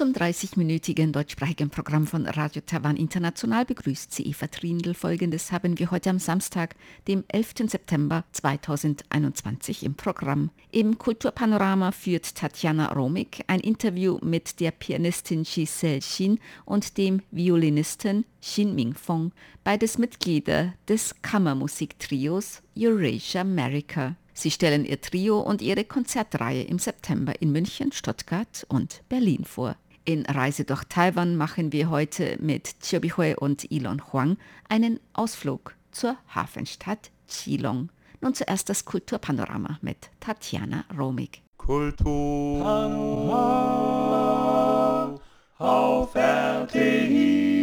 Zum 30-minütigen deutschsprachigen Programm von Radio Taiwan International begrüßt sie Eva Trindl. Folgendes haben wir heute am Samstag, dem 11. September 2021 im Programm. Im Kulturpanorama führt Tatjana Romig ein Interview mit der Pianistin Giselle Xin und dem Violinisten Xin Mingfeng, beides Mitglieder des Kammermusiktrios Eurasia America. Sie stellen ihr Trio und ihre Konzertreihe im September in München, Stuttgart und Berlin vor. In Reise durch Taiwan machen wir heute mit Chiobihui und Ilon Huang einen Ausflug zur Hafenstadt Chilong. Nun zuerst das Kulturpanorama mit Tatjana Romig. Kulturpanorama auf RTI.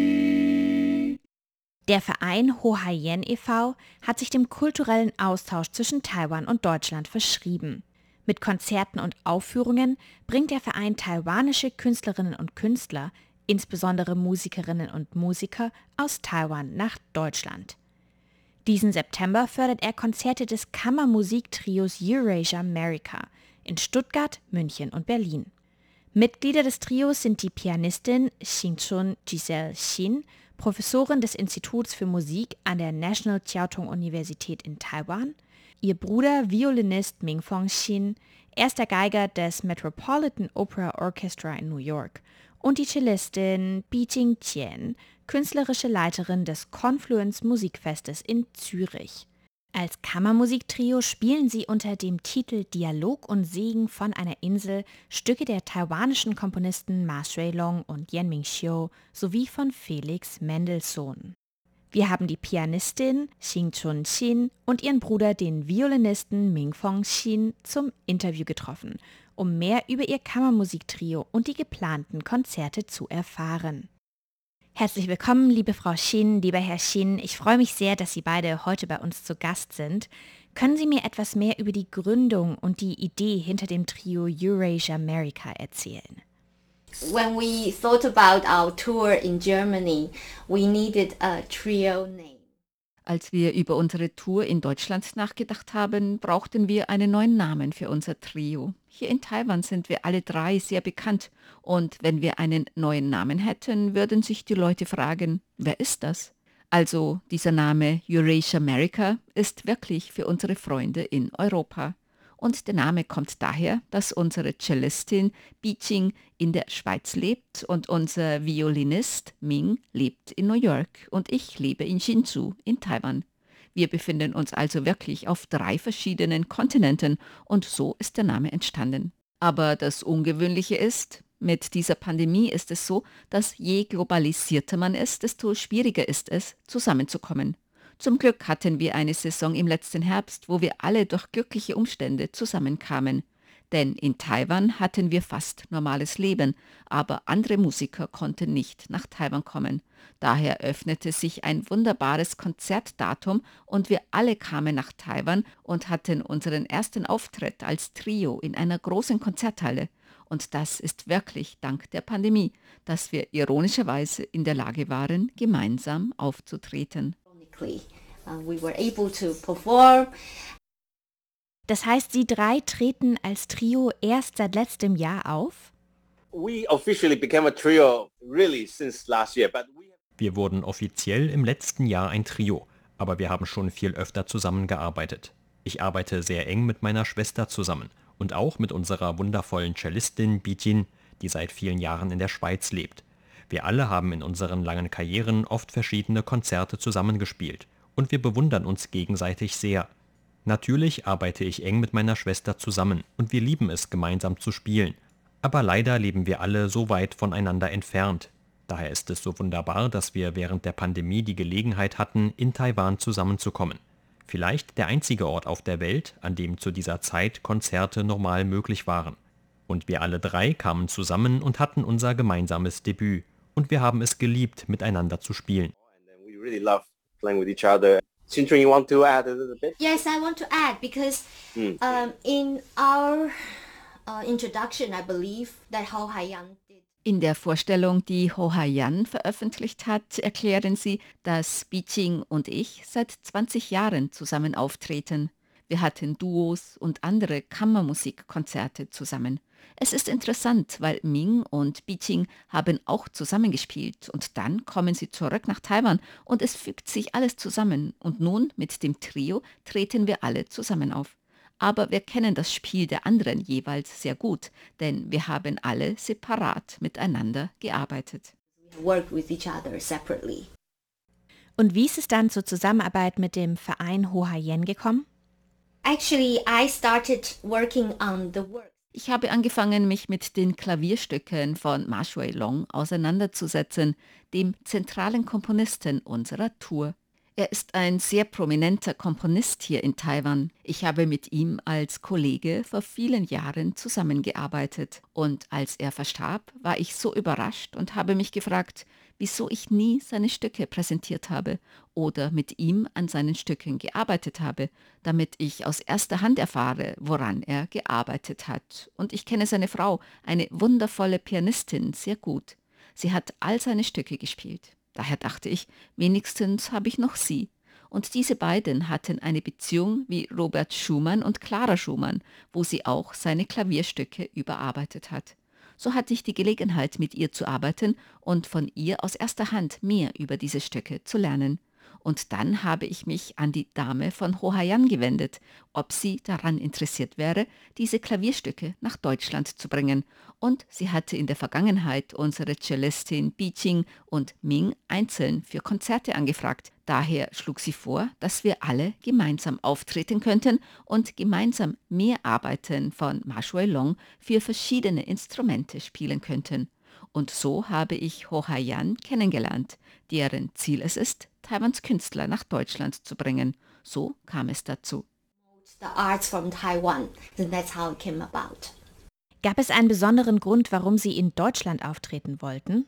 Der Verein Hohayen e.V. hat sich dem kulturellen Austausch zwischen Taiwan und Deutschland verschrieben. Mit Konzerten und Aufführungen bringt der Verein taiwanische Künstlerinnen und Künstler, insbesondere Musikerinnen und Musiker, aus Taiwan nach Deutschland. Diesen September fördert er Konzerte des Kammermusiktrios Eurasia America in Stuttgart, München und Berlin. Mitglieder des Trios sind die Pianistin Xingchun Giselle Xin, Professorin des Instituts für Musik an der National Chiao-Tung Universität in Taiwan, Ihr Bruder Violinist Mingfong Xin, erster Geiger des Metropolitan Opera Orchestra in New York und die Cellistin Bijing Tian, künstlerische Leiterin des Confluence Musikfestes in Zürich. Als Kammermusiktrio spielen sie unter dem Titel Dialog und Segen von einer Insel Stücke der taiwanischen Komponisten Ma Shui-long und Yan Mingxiu sowie von Felix Mendelssohn. Wir haben die Pianistin Xing Chun Xin und ihren Bruder, den Violinisten Ming Fong Xin, zum Interview getroffen, um mehr über ihr Kammermusiktrio und die geplanten Konzerte zu erfahren. Herzlich willkommen, liebe Frau Xin, lieber Herr Xin. Ich freue mich sehr, dass Sie beide heute bei uns zu Gast sind. Können Sie mir etwas mehr über die Gründung und die Idee hinter dem Trio Eurasia America erzählen? When we thought about our tour in Germany, we needed a trio name. Als wir über unsere Tour in Deutschland nachgedacht haben, brauchten wir einen neuen Namen für unser Trio. Hier in Taiwan sind wir alle drei sehr bekannt und wenn wir einen neuen Namen hätten, würden sich die Leute fragen, wer ist das? Also dieser Name Eurasia America ist wirklich für unsere Freunde in Europa. Und der Name kommt daher, dass unsere Cellistin Bijing in der Schweiz lebt und unser Violinist Ming lebt in New York und ich lebe in Hsinchu in Taiwan. Wir befinden uns also wirklich auf drei verschiedenen Kontinenten und so ist der Name entstanden. Aber das Ungewöhnliche ist, mit dieser Pandemie ist es so, dass je globalisierter man ist, desto schwieriger ist es, zusammenzukommen. Zum Glück hatten wir eine Saison im letzten Herbst, wo wir alle durch glückliche Umstände zusammenkamen. Denn in Taiwan hatten wir fast normales Leben, aber andere Musiker konnten nicht nach Taiwan kommen. Daher öffnete sich ein wunderbares Konzertdatum und wir alle kamen nach Taiwan und hatten unseren ersten Auftritt als Trio in einer großen Konzerthalle. Und das ist wirklich dank der Pandemie, dass wir ironischerweise in der Lage waren, gemeinsam aufzutreten. Uh, we were able to perform. Das heißt, Sie drei treten als Trio erst seit letztem Jahr auf? We officially became a trio really since last year, but we Wir wurden offiziell im letzten Jahr ein Trio, aber wir haben schon viel öfter zusammengearbeitet. Ich arbeite sehr eng mit meiner Schwester zusammen und auch mit unserer wundervollen Cellistin Bitin, die seit vielen Jahren in der Schweiz lebt. Wir alle haben in unseren langen Karrieren oft verschiedene Konzerte zusammengespielt und wir bewundern uns gegenseitig sehr. Natürlich arbeite ich eng mit meiner Schwester zusammen und wir lieben es, gemeinsam zu spielen. Aber leider leben wir alle so weit voneinander entfernt. Daher ist es so wunderbar, dass wir während der Pandemie die Gelegenheit hatten, in Taiwan zusammenzukommen. Vielleicht der einzige Ort auf der Welt, an dem zu dieser Zeit Konzerte normal möglich waren. Und wir alle drei kamen zusammen und hatten unser gemeinsames Debüt. Und wir haben es geliebt, miteinander zu spielen. we really love playing with each other. Xinchun, you want to add a little bit? Yes, I want to add because um, in our uh, introduction, I believe that Hao Haiyan did. In der Vorstellung, die Ho Yan veröffentlicht hat, erklären sie, dass Biqing und ich seit 20 Jahren zusammen auftreten. Wir hatten Duos und andere Kammermusikkonzerte zusammen. Es ist interessant, weil Ming und Biqing haben auch zusammengespielt und dann kommen sie zurück nach Taiwan und es fügt sich alles zusammen und nun mit dem Trio treten wir alle zusammen auf aber wir kennen das Spiel der anderen jeweils sehr gut, denn wir haben alle separat miteinander gearbeitet. Und wie ist es dann zur Zusammenarbeit mit dem Verein Ho Yen gekommen? Actually, I started working on the work. Ich habe angefangen, mich mit den Klavierstücken von Ma Shui Long auseinanderzusetzen, dem zentralen Komponisten unserer Tour. Er ist ein sehr prominenter Komponist hier in Taiwan. Ich habe mit ihm als Kollege vor vielen Jahren zusammengearbeitet. Und als er verstarb, war ich so überrascht und habe mich gefragt, wieso ich nie seine Stücke präsentiert habe oder mit ihm an seinen Stücken gearbeitet habe, damit ich aus erster Hand erfahre, woran er gearbeitet hat. Und ich kenne seine Frau, eine wundervolle Pianistin, sehr gut. Sie hat all seine Stücke gespielt. Daher dachte ich, wenigstens habe ich noch sie. Und diese beiden hatten eine Beziehung wie Robert Schumann und Clara Schumann, wo sie auch seine Klavierstücke überarbeitet hat. So hatte ich die Gelegenheit, mit ihr zu arbeiten und von ihr aus erster Hand mehr über diese Stücke zu lernen. Und dann habe ich mich an die Dame von Hohayan gewendet, ob sie daran interessiert wäre, diese Klavierstücke nach Deutschland zu bringen. Und sie hatte in der Vergangenheit unsere Celestin Biching und Ming einzeln für Konzerte angefragt. Daher schlug sie vor, dass wir alle gemeinsam auftreten könnten und gemeinsam mehr Arbeiten von Ma Shui Long für verschiedene Instrumente spielen könnten. Und so habe ich Ho Haiyan kennengelernt, deren Ziel es ist, Taiwans Künstler nach Deutschland zu bringen. So kam es dazu. Gab es einen besonderen Grund, warum Sie in Deutschland auftreten wollten?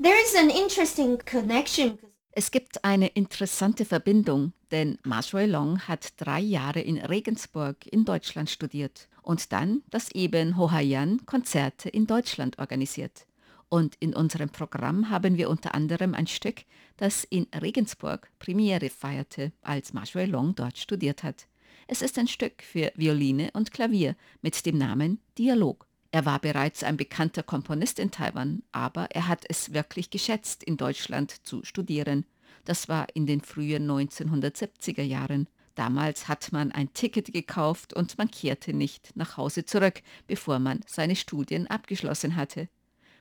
There is an interesting connection. Es gibt eine interessante Verbindung, denn Ma Long hat drei Jahre in Regensburg in Deutschland studiert und dann das eben Ho Haiyan Konzerte in Deutschland organisiert. Und in unserem Programm haben wir unter anderem ein Stück, das in Regensburg Premiere feierte, als Ma Long dort studiert hat. Es ist ein Stück für Violine und Klavier mit dem Namen Dialog. Er war bereits ein bekannter Komponist in Taiwan, aber er hat es wirklich geschätzt, in Deutschland zu studieren. Das war in den frühen 1970er Jahren. Damals hat man ein Ticket gekauft und man kehrte nicht nach Hause zurück, bevor man seine Studien abgeschlossen hatte.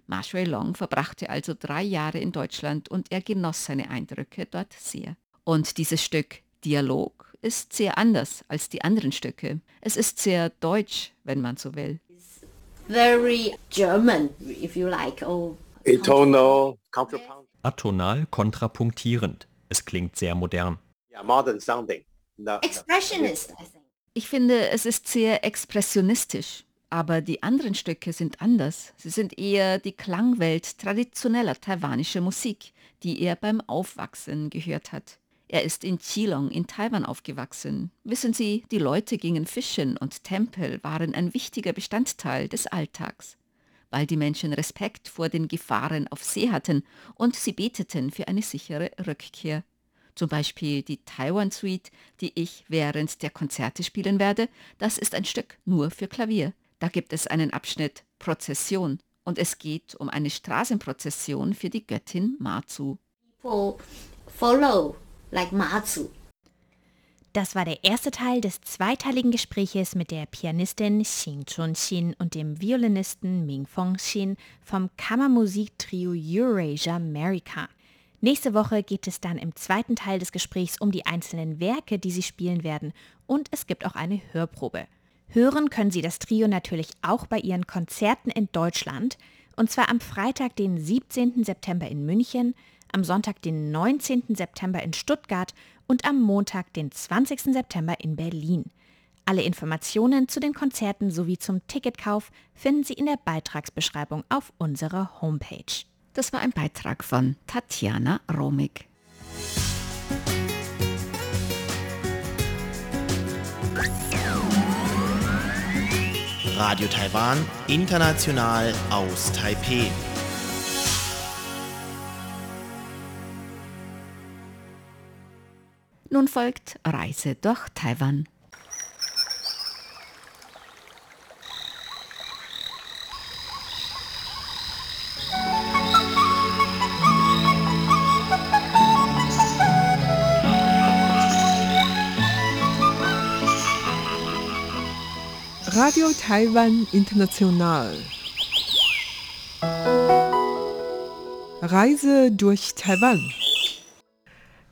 Ma Shui Long verbrachte also drei Jahre in Deutschland und er genoss seine Eindrücke dort sehr. Und dieses Stück Dialog ist sehr anders als die anderen Stücke. Es ist sehr deutsch, wenn man so will. Very German, if you like. Oh, Atonal. Atonal kontrapunktierend. Es klingt sehr modern. Yeah, modern sounding. No, no. Expressionist, I think. Ich finde, es ist sehr expressionistisch. Aber die anderen Stücke sind anders. Sie sind eher die Klangwelt traditioneller taiwanischer Musik, die er beim Aufwachsen gehört hat. Er ist in Qilong in Taiwan aufgewachsen. Wissen Sie, die Leute gingen fischen und Tempel waren ein wichtiger Bestandteil des Alltags, weil die Menschen Respekt vor den Gefahren auf See hatten und sie beteten für eine sichere Rückkehr. Zum Beispiel die Taiwan Suite, die ich während der Konzerte spielen werde, das ist ein Stück nur für Klavier. Da gibt es einen Abschnitt Prozession und es geht um eine Straßenprozession für die Göttin Mazu. People follow like Matsu. Das war der erste Teil des zweiteiligen Gespräches mit der Pianistin Xing Chun-Xin und dem Violinisten Ming Fong-Xin vom Kammermusiktrio Eurasia America. Nächste Woche geht es dann im zweiten Teil des Gesprächs um die einzelnen Werke, die sie spielen werden und es gibt auch eine Hörprobe. Hören können Sie das Trio natürlich auch bei ihren Konzerten in Deutschland, und zwar am Freitag, den 17. September in München, am Sonntag, den 19. September in Stuttgart und am Montag, den 20. September in Berlin. Alle Informationen zu den Konzerten sowie zum Ticketkauf finden Sie in der Beitragsbeschreibung auf unserer Homepage. Das war ein Beitrag von Tatjana Romig. Radio Taiwan, international aus Taipeh. Nun folgt Reise durch Taiwan. Radio Taiwan International. Reise durch Taiwan.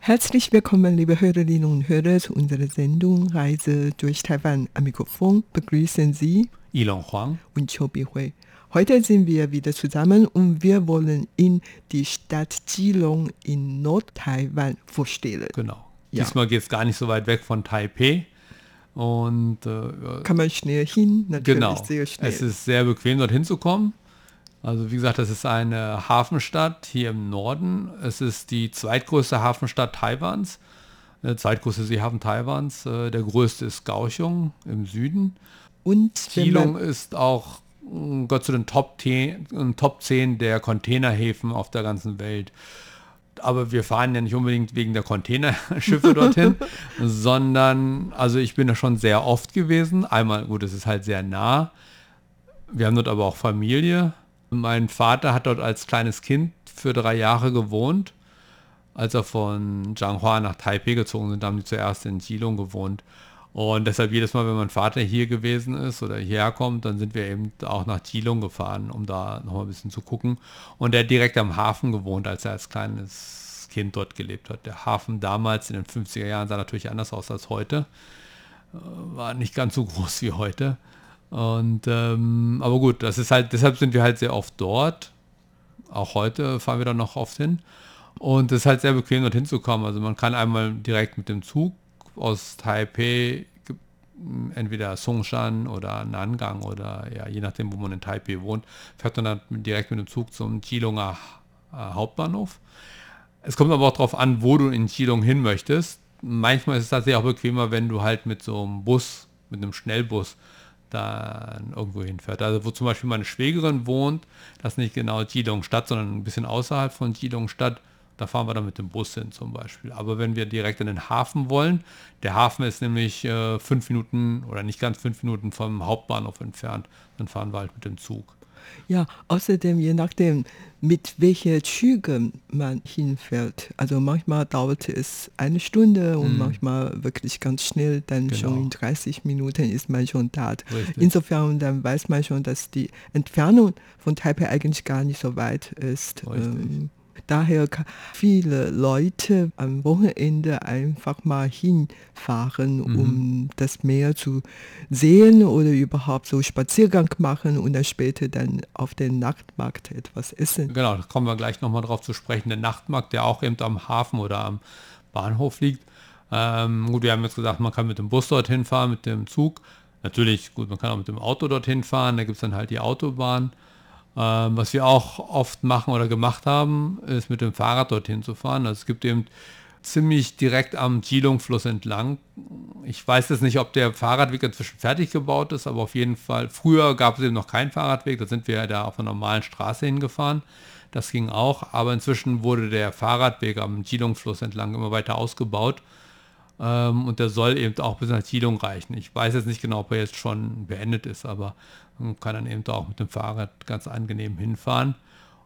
Herzlich willkommen, liebe Hörerinnen und Hörer, zu unserer Sendung Reise durch Taiwan. Am Mikrofon begrüßen Sie Ilon Huang und Chobi Hui. Heute sind wir wieder zusammen und wir wollen Ihnen die Stadt Jilong in Nord-Taiwan vorstellen. Genau. Ja. Diesmal geht es gar nicht so weit weg von Taipei. Und äh, Kann man schnell hin, natürlich genau, sehr schnell. es ist sehr bequem, dorthin zu kommen. Also wie gesagt, das ist eine Hafenstadt hier im Norden. Es ist die zweitgrößte Hafenstadt Taiwans, der zweitgrößte Seehafen Taiwans. Äh, Der größte ist Kaohsiung im Süden. und Keelung ist auch mh, gehört zu den Top 10, äh, Top 10 der Containerhäfen auf der ganzen Welt. Aber wir fahren ja nicht unbedingt wegen der Containerschiffe dorthin, sondern, also ich bin da schon sehr oft gewesen. Einmal, gut, es ist halt sehr nah. Wir haben dort aber auch Familie. Mein Vater hat dort als kleines Kind für drei Jahre gewohnt. Als er von Zhanghua nach Taipei gezogen sind, haben die zuerst in Jilong gewohnt. Und deshalb jedes Mal, wenn mein Vater hier gewesen ist oder hierher kommt, dann sind wir eben auch nach Jilong gefahren, um da noch mal ein bisschen zu gucken. Und er hat direkt am Hafen gewohnt, als er als kleines Kind dort gelebt hat. Der Hafen damals in den 50er Jahren sah natürlich anders aus als heute. Äh, War nicht ganz so groß wie heute. Und ähm, aber gut, das ist halt, deshalb sind wir halt sehr oft dort. Auch heute fahren wir da noch oft hin. Und es ist halt sehr bequem, dorthin zu kommen. Also man kann einmal direkt mit dem Zug aus Taipei, entweder Songshan oder Nangang oder ja, je nachdem, wo man in Taipei wohnt, fährt man dann direkt mit dem Zug zum Jilonger äh, Hauptbahnhof. Es kommt aber auch darauf an, wo du in Jilong hin möchtest. Manchmal ist es tatsächlich auch bequemer, wenn du halt mit so einem Bus, mit einem Schnellbus dann irgendwo hinfährt. Also wo zum Beispiel meine Schwägerin wohnt, das ist nicht genau Jilong Stadt, sondern ein bisschen außerhalb von Jilong Stadt. Da fahren wir dann mit dem Bus hin zum Beispiel. Aber wenn wir direkt in den Hafen wollen, der Hafen ist nämlich äh, fünf Minuten oder nicht ganz fünf Minuten vom Hauptbahnhof entfernt, dann fahren wir halt mit dem Zug. Ja, außerdem, je nachdem, mit welcher Züge man hinfährt. Also manchmal dauert es eine Stunde und manchmal wirklich ganz schnell, dann schon Genau. in 30 Minuten ist man schon da. Richtig. Insofern, dann weiß man schon, dass die Entfernung von Taipei eigentlich gar nicht so weit ist. Richtig. Ähm, Daher kann viele Leute am Wochenende einfach mal hinfahren, Mhm. um das Meer zu sehen oder überhaupt so Spaziergang machen und dann später dann auf den Nachtmarkt etwas essen. Genau, da kommen wir gleich nochmal drauf zu sprechen. Der Nachtmarkt, der auch eben am Hafen oder am Bahnhof liegt. Ähm, gut, wir haben jetzt gesagt, man kann mit dem Bus dorthin fahren, mit dem Zug. Natürlich, gut, man kann auch mit dem Auto dorthin fahren. Da gibt es dann halt die Autobahn. Ähm, was wir auch oft machen oder gemacht haben, ist mit dem Fahrrad dorthin zu fahren. Also es gibt eben ziemlich direkt am Jilong-Fluss entlang. Ich weiß jetzt nicht, ob der Fahrradweg inzwischen fertig gebaut ist, aber auf jeden Fall, früher gab es eben noch keinen Fahrradweg, da sind wir da auf einer normalen Straße hingefahren. Das ging auch, aber inzwischen wurde der Fahrradweg am Jilong-Fluss entlang immer weiter ausgebaut. Ähm, und der soll eben auch bis nach Jilong reichen. Ich weiß jetzt nicht genau, ob er jetzt schon beendet ist, aber man kann dann eben auch mit dem Fahrrad ganz angenehm hinfahren.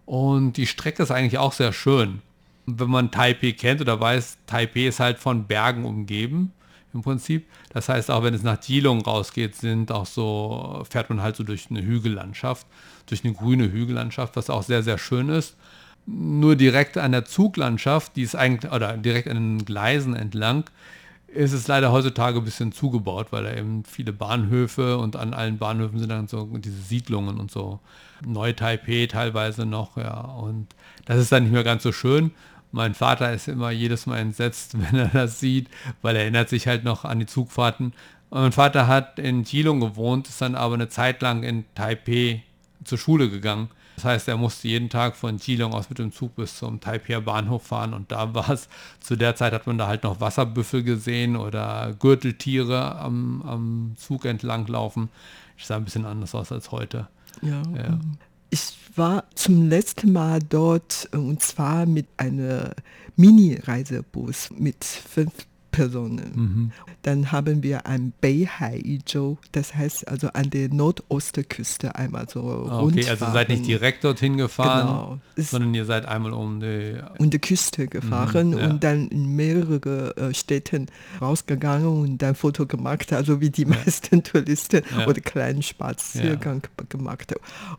Und die Strecke ist eigentlich auch sehr schön. Wenn man Taipei kennt oder weiß, Taipei ist halt von Bergen umgeben im Prinzip. Das heißt, auch wenn es nach Jilong rausgeht, sind auch so, fährt man halt so durch eine Hügellandschaft, durch eine grüne Hügellandschaft, was auch sehr, sehr schön ist. Nur direkt an der Zuglandschaft, die ist eigentlich, oder direkt an den Gleisen entlang, ist es leider heutzutage ein bisschen zugebaut, weil da eben viele Bahnhöfe und an allen Bahnhöfen sind dann so diese Siedlungen und so. Neu-Taipei teilweise noch, ja. Und das ist dann nicht mehr ganz so schön. Mein Vater ist immer jedes Mal entsetzt, wenn er das sieht, weil er erinnert sich halt noch an die Zugfahrten. Und mein Vater hat in Jilong gewohnt, ist dann aber eine Zeit lang in Taipei zur Schule gegangen. Das heißt, er musste jeden Tag von Geelong aus mit dem Zug bis zum Taipei Bahnhof fahren und da war es, zu der Zeit hat man da halt noch Wasserbüffel gesehen oder Gürteltiere am, am Zug entlang laufen. Das sah ein bisschen anders aus als heute. Ja. ja. Ich war zum letzten Mal dort und zwar mit einer Mini-Reisebus mit fünf Personen. Mhm. Dann haben wir ein Beihai-Zhou, das heißt also an der Nordostküste einmal so ah, Okay, also seid nicht direkt dorthin gefahren, genau. sondern ihr seid einmal um die, um die Küste gefahren mhm, ja. und dann in mehrere äh, Städten rausgegangen und dann Foto gemacht, also wie die ja. meisten Touristen ja. oder kleinen Spaziergang gemacht.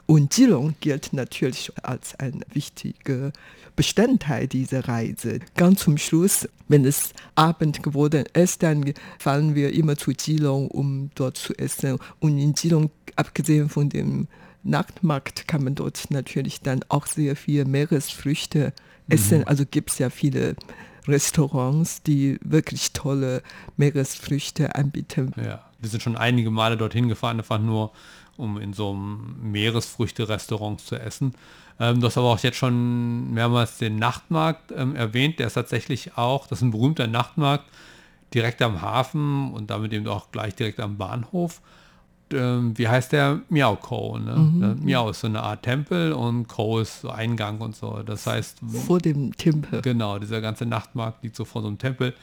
Und Geelong gilt natürlich als ein wichtiger Bestandteil dieser Reise. Ganz zum Schluss, wenn es Abend geworden ist, dann fahren wir immer zu Geelong, um dort zu essen. Und in Geelong, abgesehen von dem Nachtmarkt, kann man dort natürlich dann auch sehr viel Meeresfrüchte essen. Mhm. Also gibt es ja viele Restaurants, die wirklich tolle Meeresfrüchte anbieten. Ja, wir sind schon einige Male dorthin gefahren, einfach nur um in so einem Meeresfrüchte-Restaurant zu essen. Ähm, du hast aber auch jetzt schon mehrmals den Nachtmarkt ähm, erwähnt. Der ist tatsächlich auch, das ist ein berühmter Nachtmarkt, direkt am Hafen und damit eben auch gleich direkt am Bahnhof. Ähm, wie heißt der? Miao Ko. Ne? Mhm. Miao ist so eine Art Tempel und Ko ist so Eingang und so. Das heißt... Vor dem Tempel. Genau, dieser ganze Nachtmarkt liegt so vor so einem Tempel.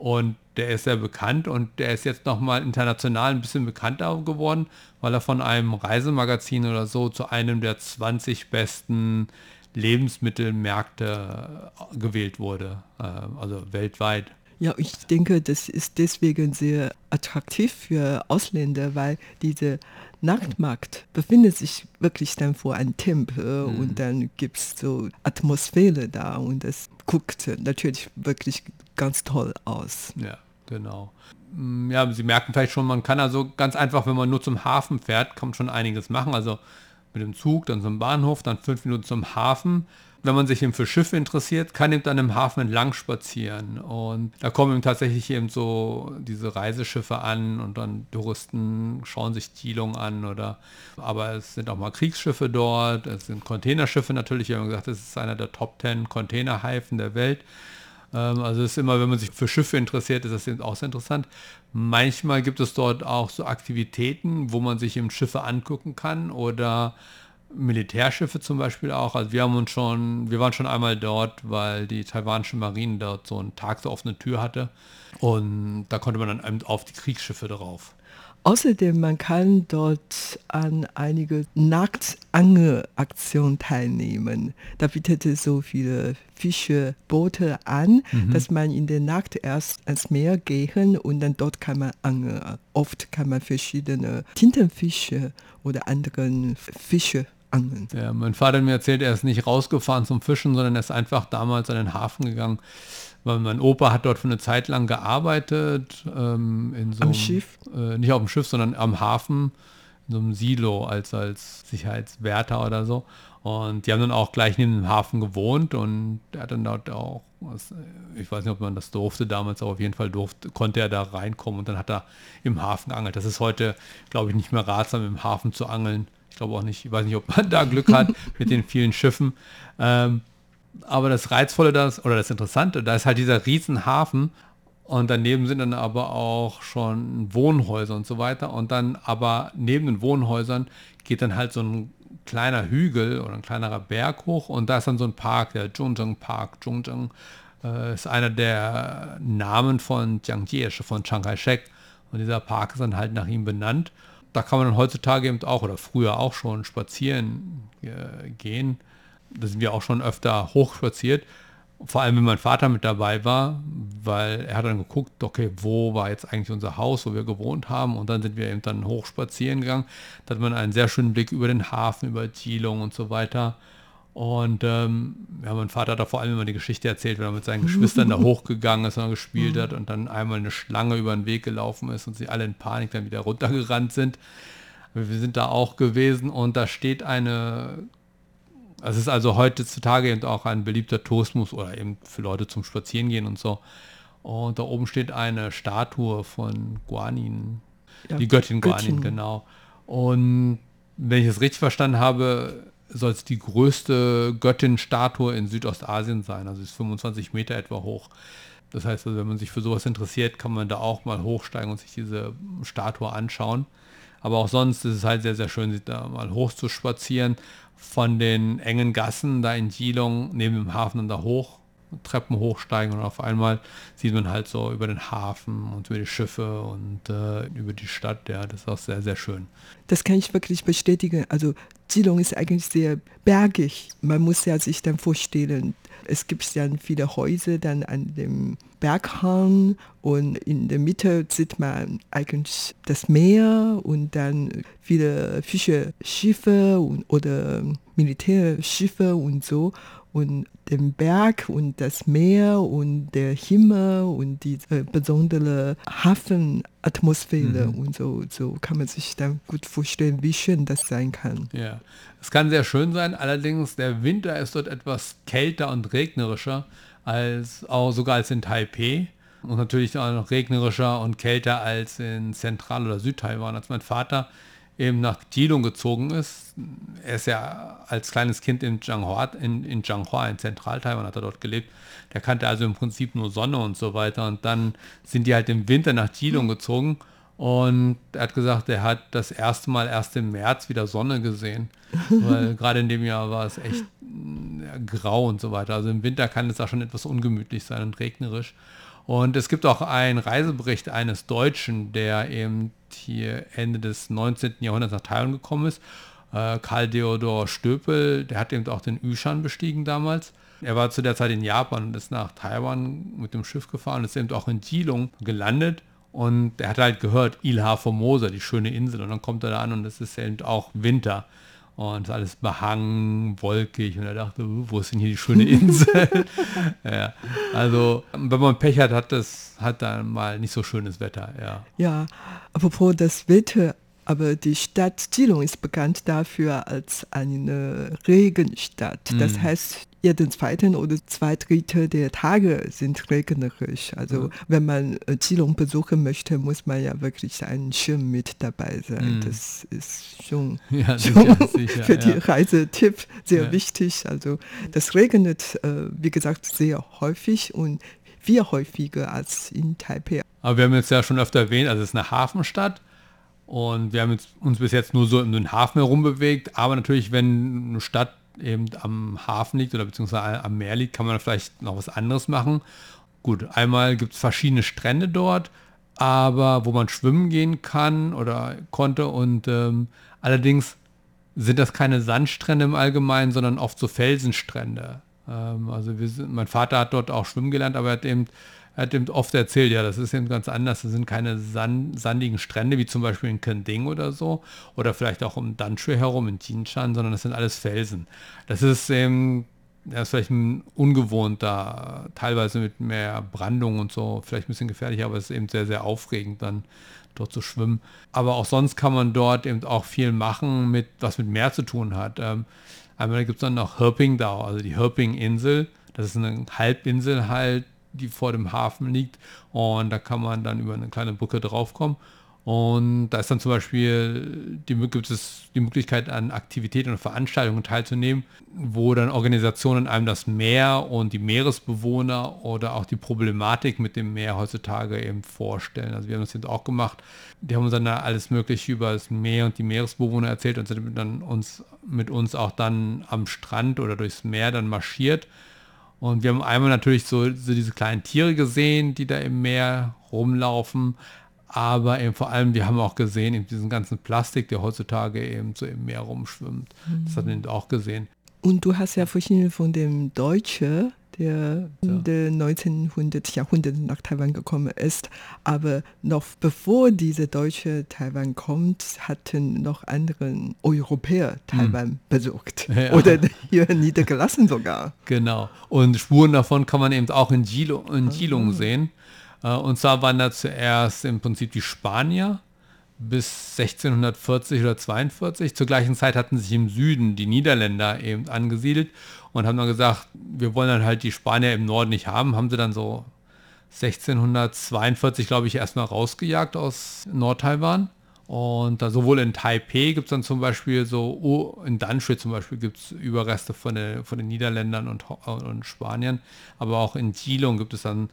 Und der ist sehr bekannt und der ist jetzt nochmal international ein bisschen bekannter geworden, weil er von einem Reisemagazin oder so zu einem der 20 besten Lebensmittelmärkte äh, gewählt wurde, äh, also weltweit. Ja, ich denke, das ist deswegen sehr attraktiv für Ausländer, weil diese Nachtmarkt befindet sich wirklich dann vor einem Tempel mhm. und dann gibt es so Atmosphäre da und das guckt natürlich wirklich ganz toll aus. Ja, genau. Mm, ja, Sie merken vielleicht schon, man kann also ganz einfach, wenn man nur zum Hafen fährt, kann man schon einiges machen. Also mit dem Zug, dann zum Bahnhof, dann fünf Minuten zum Hafen wenn man sich eben für Schiffe interessiert, kann eben dann im Hafen entlang spazieren. Und da kommen eben tatsächlich eben so diese Reiseschiffe an und dann Touristen schauen sich Zielung an oder aber es sind auch mal Kriegsschiffe dort, es sind Containerschiffe natürlich, haben gesagt, es ist einer der Top 10 Containerhaifen der Welt. Ähm, also es ist immer, wenn man sich für Schiffe interessiert, ist das eben auch sehr interessant. Manchmal gibt es dort auch so Aktivitäten, wo man sich eben Schiffe angucken kann oder Militärschiffe zum Beispiel auch. Also wir haben uns schon, wir waren schon einmal dort, weil die taiwanische Marine dort so einen Tag so offene Tür hatte. Und da konnte man dann auf die Kriegsschiffe drauf. Außerdem, man kann dort an einige Nacktangelaktionen teilnehmen. Da bietet es so viele Fische, Boote an, mhm. dass man in der Nacht erst ans Meer gehen und dann dort kann man angeln. Oft kann man verschiedene Tintenfische oder anderen Fische angeln. Ja, mein Vater hat mir erzählt, er ist nicht rausgefahren zum Fischen, sondern er ist einfach damals an den Hafen gegangen, weil mein Opa hat dort für eine Zeit lang gearbeitet. Ähm, in so am einem, Schiff? Äh, nicht auf dem Schiff, sondern am Hafen, in so einem Silo als, als Sicherheitswärter oder so. Und die haben dann auch gleich neben dem Hafen gewohnt und er hat dann dort auch, was, ich weiß nicht, ob man das durfte damals, aber auf jeden Fall durfte, konnte er da reinkommen und dann hat er im Hafen geangelt. Das ist heute, glaube ich, nicht mehr ratsam, im Hafen zu angeln glaube auch nicht, ich weiß nicht, ob man da Glück hat mit den vielen Schiffen. Ähm, aber das Reizvolle das, oder das Interessante, da ist halt dieser Riesenhafen und daneben sind dann aber auch schon Wohnhäuser und so weiter. Und dann aber neben den Wohnhäusern geht dann halt so ein kleiner Hügel oder ein kleinerer Berg hoch und da ist dann so ein Park, der Zhongzheng Park. Zhongzheng äh, ist einer der Namen von Jiang Jieshi, von Chiang Kai-shek. Und dieser Park ist dann halt nach ihm benannt da kann man dann heutzutage eben auch oder früher auch schon spazieren äh, gehen. Da sind wir auch schon öfter hochspaziert. Vor allem, wenn mein Vater mit dabei war, weil er hat dann geguckt, okay, wo war jetzt eigentlich unser Haus, wo wir gewohnt haben. Und dann sind wir eben dann hoch spazieren gegangen. Da hat man einen sehr schönen Blick über den Hafen, über Zielung und so weiter. Und ähm, ja, mein Vater hat da vor allem immer die Geschichte erzählt, wenn er mit seinen Geschwistern da hochgegangen ist und gespielt hat und dann einmal eine Schlange über den Weg gelaufen ist und sie alle in Panik dann wieder runtergerannt sind. wir sind da auch gewesen und da steht eine, es ist also heutzutage eben auch ein beliebter Tourismus oder eben für Leute zum Spazierengehen und so. Und da oben steht eine Statue von Guanin, ja, die Göttin Guanin, genau. Und wenn ich es richtig verstanden habe, soll es die größte Göttin-Statue in Südostasien sein. Also ist 25 Meter etwa hoch. Das heißt, also, wenn man sich für sowas interessiert, kann man da auch mal hochsteigen und sich diese Statue anschauen. Aber auch sonst ist es halt sehr, sehr schön, sich da mal hoch zu spazieren. Von den engen Gassen da in Geelong neben dem Hafen dann da hoch Treppen hochsteigen und auf einmal sieht man halt so über den Hafen und über die Schiffe und äh, über die Stadt. Ja, das ist auch sehr, sehr schön. Das kann ich wirklich bestätigen. Also Geelong ist eigentlich sehr bergig. Man muss ja sich dann vorstellen, es gibt dann viele Häuser dann an dem Berghang und in der Mitte sieht man eigentlich das Meer und dann viele Fische, Schiffe und, oder Militärschiffe und so und den Berg und das Meer und der Himmel und die äh, besondere Hafenatmosphäre mhm. und so, so kann man sich dann gut vorstellen, wie schön das sein kann. Ja, es kann sehr schön sein, allerdings der Winter ist dort etwas kälter und regnerischer als auch sogar als in Taipei und natürlich auch noch regnerischer und kälter als in Zentral- oder Südtaiwan. Als mein Vater eben nach Geelong gezogen ist. Er ist ja als kleines Kind in Changhua, in, in Changhua, in Zentral-Taiwan hat er dort gelebt. Der kannte also im Prinzip nur Sonne und so weiter. Und dann sind die halt im Winter nach Geelong gezogen. Und er hat gesagt, er hat das erste Mal erst im März wieder Sonne gesehen. Weil gerade in dem Jahr war es echt ja, grau und so weiter. Also im Winter kann es da schon etwas ungemütlich sein und regnerisch. Und es gibt auch einen Reisebericht eines Deutschen, der eben hier Ende des 19. Jahrhunderts nach Taiwan gekommen ist. Äh, Karl Theodor Stöpel, der hat eben auch den Yushan bestiegen damals. Er war zu der Zeit in Japan und ist nach Taiwan mit dem Schiff gefahren, ist eben auch in Geelong gelandet und er hat halt gehört, Ilha Formosa, die schöne Insel und dann kommt er da an und es ist eben auch Winter und alles behangen, wolkig und er dachte, uh, wo ist denn hier die schöne Insel? ja, also wenn man Pech hat, hat das hat dann mal nicht so schönes Wetter, ja. Ja, apropos das Wetter, aber die Stadt Geelong ist bekannt dafür als eine Regenstadt. Das mm. heißt, jeden zweiten oder zwei Drittel der Tage sind regnerisch. Also mhm. wenn man äh, Geelong besuchen möchte, muss man ja wirklich einen Schirm mit dabei sein. Mhm. Das ist schon, ja, schon sicher, sicher, für die ja. Reisetipp sehr ja. wichtig. Also das regnet, äh, wie gesagt, sehr häufig und viel häufiger als in Taipei. Aber wir haben jetzt ja schon öfter erwähnt, also es ist eine Hafenstadt. Und wir haben uns bis jetzt nur so in den Hafen herum bewegt. Aber natürlich, wenn eine Stadt eben am Hafen liegt oder beziehungsweise am Meer liegt, kann man vielleicht noch was anderes machen. Gut, einmal gibt es verschiedene Strände dort, aber wo man schwimmen gehen kann oder konnte und ähm, allerdings sind das keine Sandstrände im Allgemeinen, sondern oft so Felsenstrände. Ähm, also sind, mein Vater hat dort auch schwimmen gelernt, aber er hat eben er hat eben oft erzählt, ja, das ist eben ganz anders. Das sind keine sand, sandigen Strände, wie zum Beispiel in Kending oder so, oder vielleicht auch um Danshui herum in Tinshan, sondern das sind alles Felsen. Das ist eben, das ist vielleicht ein ungewohnter, teilweise mit mehr Brandung und so, vielleicht ein bisschen gefährlich, aber es ist eben sehr, sehr aufregend dann dort zu schwimmen. Aber auch sonst kann man dort eben auch viel machen, mit, was mit Meer zu tun hat. Ähm, einmal gibt es dann noch Herpingdao, also die Herping-Insel. Das ist eine Halbinsel halt, die vor dem Hafen liegt. Und da kann man dann über eine kleine Brücke draufkommen. Und da ist dann zum Beispiel die, gibt es die Möglichkeit, an Aktivitäten und Veranstaltungen teilzunehmen, wo dann Organisationen einem das Meer und die Meeresbewohner oder auch die Problematik mit dem Meer heutzutage eben vorstellen. Also wir haben das jetzt auch gemacht. Die haben uns dann alles Mögliche über das Meer und die Meeresbewohner erzählt und sind dann uns mit uns auch dann am Strand oder durchs Meer dann marschiert und wir haben einmal natürlich so, so diese kleinen Tiere gesehen, die da im Meer rumlaufen. Aber eben vor allem, wir haben auch gesehen, eben diesen ganzen Plastik, der heutzutage eben so im Meer rumschwimmt. Mhm. Das hat man auch gesehen. Und du hast ja vorhin von dem Deutsche der in den 1900 Jahrhunderten nach Taiwan gekommen ist. Aber noch bevor diese Deutsche Taiwan kommt, hatten noch andere Europäer Taiwan hm. besucht ja. oder hier niedergelassen sogar. Genau. Und Spuren davon kann man eben auch in Geelong, in Geelong oh. sehen. Äh, und zwar waren da zuerst im Prinzip die Spanier bis 1640 oder 42. Zur gleichen Zeit hatten sich im Süden die Niederländer eben angesiedelt und haben dann gesagt, wir wollen dann halt die Spanier im Norden nicht haben. Haben sie dann so 1642, glaube ich, erstmal rausgejagt aus Nordtaiwan Und da sowohl in Taipei gibt es dann zum Beispiel so, oh, in Danshui zum Beispiel gibt es Überreste von, der, von den Niederländern und, und Spaniern, aber auch in Geelong gibt es dann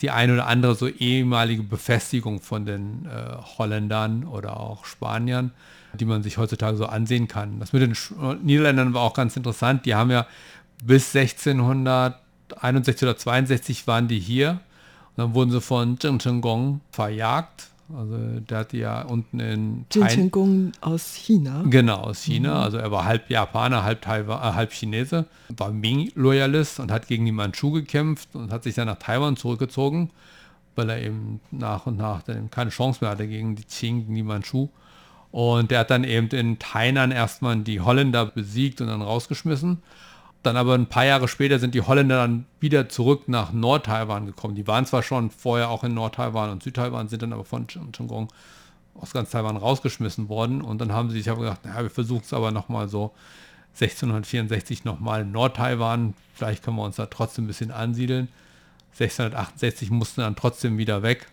die eine oder andere so ehemalige Befestigung von den äh, Holländern oder auch Spaniern, die man sich heutzutage so ansehen kann. Das mit den Sch Niederländern war auch ganz interessant. Die haben ja bis 1661 oder 62 waren die hier. Und dann wurden sie von Zheng Chenggong verjagt also der hatte ja unten in Jin Gong aus China. Genau, aus China. Mhm. Also er war halb Japaner, halb, Taiwan, äh, halb Chinese, war Ming-Loyalist und hat gegen die Manchu gekämpft und hat sich dann nach Taiwan zurückgezogen, weil er eben nach und nach dann keine Chance mehr hatte gegen die Qing, gegen die Manchu. Und der hat dann eben in Tainan erstmal die Holländer besiegt und dann rausgeschmissen. Dann aber ein paar Jahre später sind die Holländer dann wieder zurück nach Nord-Taiwan gekommen. Die waren zwar schon vorher auch in Nord-Taiwan und Süd-Taiwan, sind dann aber von Chongqing aus ganz Taiwan rausgeschmissen worden. Und dann haben sie sich aber gedacht, naja, wir versuchen es aber nochmal so 1664 nochmal in Nord-Taiwan. Vielleicht können wir uns da trotzdem ein bisschen ansiedeln. 1668 mussten dann trotzdem wieder weg.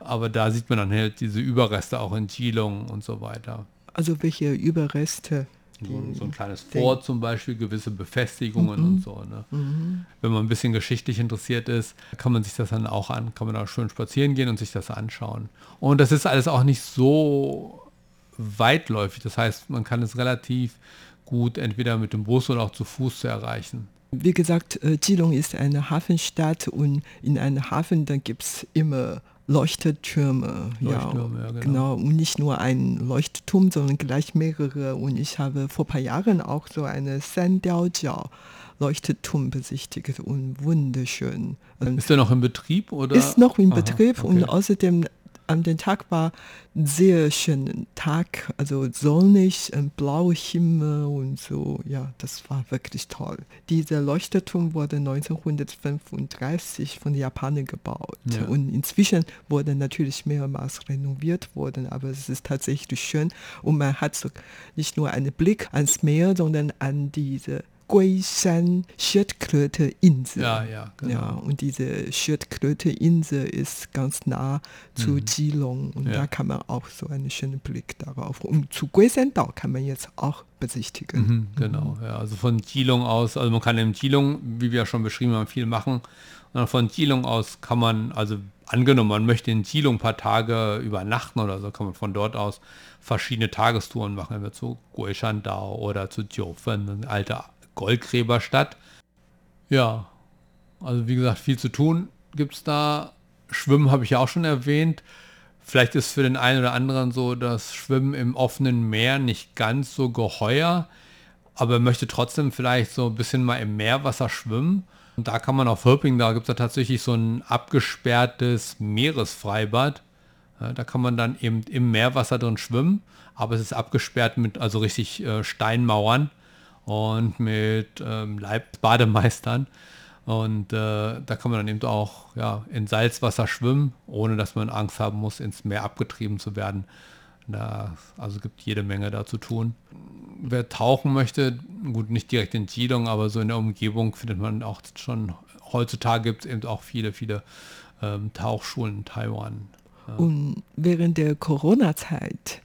Aber da sieht man dann halt diese Überreste auch in Geelong und so weiter. Also welche Überreste so, so, ein kleines Fort zum Beispiel, gewisse Befestigungen mhm. und so. Ne? Mhm. Wenn man ein bisschen geschichtlich interessiert ist, kann man sich das dann auch an, kann man da schön spazieren gehen und sich das anschauen. Und das ist alles auch nicht so weitläufig. Das heißt, man kann es relativ gut entweder mit dem Bus oder auch zu Fuß zu erreichen. Wie gesagt, äh, Geelong ist eine Hafenstadt und in einem Hafen, da gibt es immer Leuchtetürme. Leuchttürme, ja, ja genau. genau. Und nicht nur ein Leuchtturm, sondern gleich mehrere. Und ich habe vor ein paar Jahren auch so eine Sandiaojiao Leuchtturm besichtigt und wunderschön. Ist der noch in Betrieb? Oder? Ist noch in Betrieb Aha, okay. und außerdem an den Tag war ein sehr schöner Tag, also sonnig, ein blauer Himmel und so. Ja, das war wirklich toll. Dieser Leuchtturm wurde 1935 von den Japanern gebaut ja. und inzwischen wurde natürlich mehrmals renoviert worden, aber es ist tatsächlich schön und man hat so nicht nur einen Blick ans Meer, sondern an diese Guishan Schildkröte-Insel. Ja, ja, genau. Ja, und diese Schildkröte-Insel ist ganz nah zu mhm. Geelong und ja. da kann man auch so einen schönen Blick darauf. Und zu Guisandao kann man jetzt auch besichtigen. Mhm, genau, ja, also von Geelong aus, also man kann in Geelong, wie wir ja schon beschrieben haben, viel machen. Und von Geelong aus kann man, also angenommen, man möchte in Geelong ein paar Tage übernachten oder so, kann man von dort aus verschiedene Tagestouren machen, wenn wir zu Guisandao oder zu Jiufen, eine alte Goldgräberstadt. Ja, also wie gesagt, viel zu tun gibt es da. Schwimmen habe ich ja auch schon erwähnt. Vielleicht ist für den einen oder anderen so das Schwimmen im offenen Meer nicht ganz so geheuer, aber möchte trotzdem vielleicht so ein bisschen mal im Meerwasser schwimmen. Und da kann man auf Hirping, da gibt es tatsächlich so ein abgesperrtes Meeresfreibad. Da kann man dann eben im Meerwasser drin schwimmen, aber es ist abgesperrt mit also richtig äh, Steinmauern und mit ähm, Leib-Bademeistern. Und äh, da kann man dann eben auch ja, in Salzwasser schwimmen, ohne dass man Angst haben muss, ins Meer abgetrieben zu werden. Da, also gibt jede Menge da zu tun. Wer tauchen möchte, gut, nicht direkt in Geelong, aber so in der Umgebung findet man auch schon, heutzutage gibt es eben auch viele, viele ähm, Tauchschulen in Taiwan. Ja. Und während der Corona-Zeit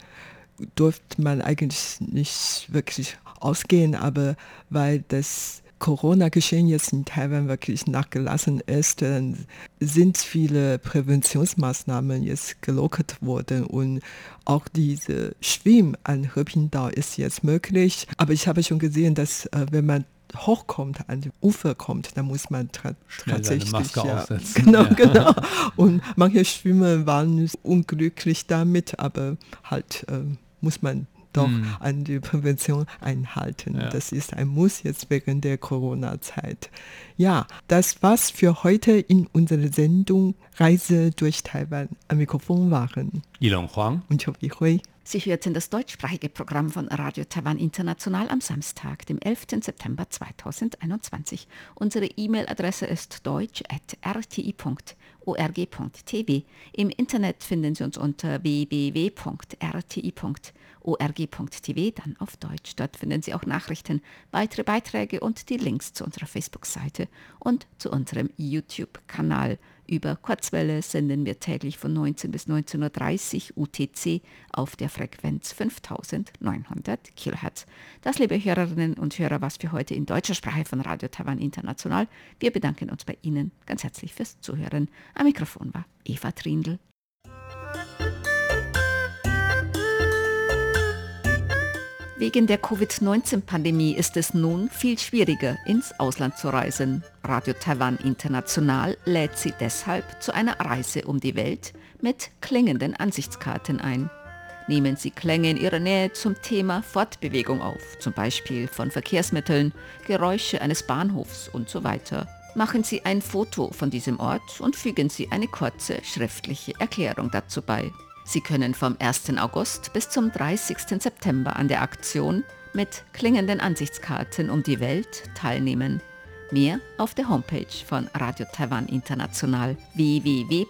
durfte man eigentlich nicht wirklich ausgehen, aber weil das Corona-Geschehen jetzt in Taiwan wirklich nachgelassen ist, dann sind viele Präventionsmaßnahmen jetzt gelockert worden und auch diese Schwimm an Höpindau ist jetzt möglich. Aber ich habe schon gesehen, dass äh, wenn man hochkommt, an den Ufer kommt, dann muss man tatsächlich Maske ja, aufsetzen. Genau, ja. genau. Und manche Schwimmer waren unglücklich damit, aber halt äh, muss man doch hm. an die Prävention einhalten. Ja. Das ist ein Muss jetzt wegen der Corona-Zeit. Ja, das war's für heute in unserer Sendung Reise durch Taiwan. Am Mikrofon waren Yilong Huang und Chobi Hui. Sie hörten das deutschsprachige Programm von Radio Taiwan International am Samstag, dem 11. September 2021. Unsere E-Mail-Adresse ist deutsch.rti.org.tv. Im Internet finden Sie uns unter www.rti.org org.tv, dann auf Deutsch. Dort finden Sie auch Nachrichten, weitere Beiträge und die Links zu unserer Facebook-Seite und zu unserem YouTube-Kanal Über Kurzwelle senden wir täglich von 19 bis 19.30 Uhr UTC auf der Frequenz 5900 kHz. Das, liebe Hörerinnen und Hörer, was für heute in deutscher Sprache von Radio Taiwan International. Wir bedanken uns bei Ihnen ganz herzlich fürs Zuhören. Am Mikrofon war Eva Trindl. Wegen der Covid-19-Pandemie ist es nun viel schwieriger, ins Ausland zu reisen. Radio Taiwan International lädt Sie deshalb zu einer Reise um die Welt mit klingenden Ansichtskarten ein. Nehmen Sie Klänge in Ihrer Nähe zum Thema Fortbewegung auf, zum Beispiel von Verkehrsmitteln, Geräusche eines Bahnhofs und so weiter. Machen Sie ein Foto von diesem Ort und fügen Sie eine kurze schriftliche Erklärung dazu bei. Sie können vom 1. August bis zum 30. September an der Aktion mit klingenden Ansichtskarten um die Welt teilnehmen. Mehr auf der Homepage von Radio Taiwan International www.rti.org.tw.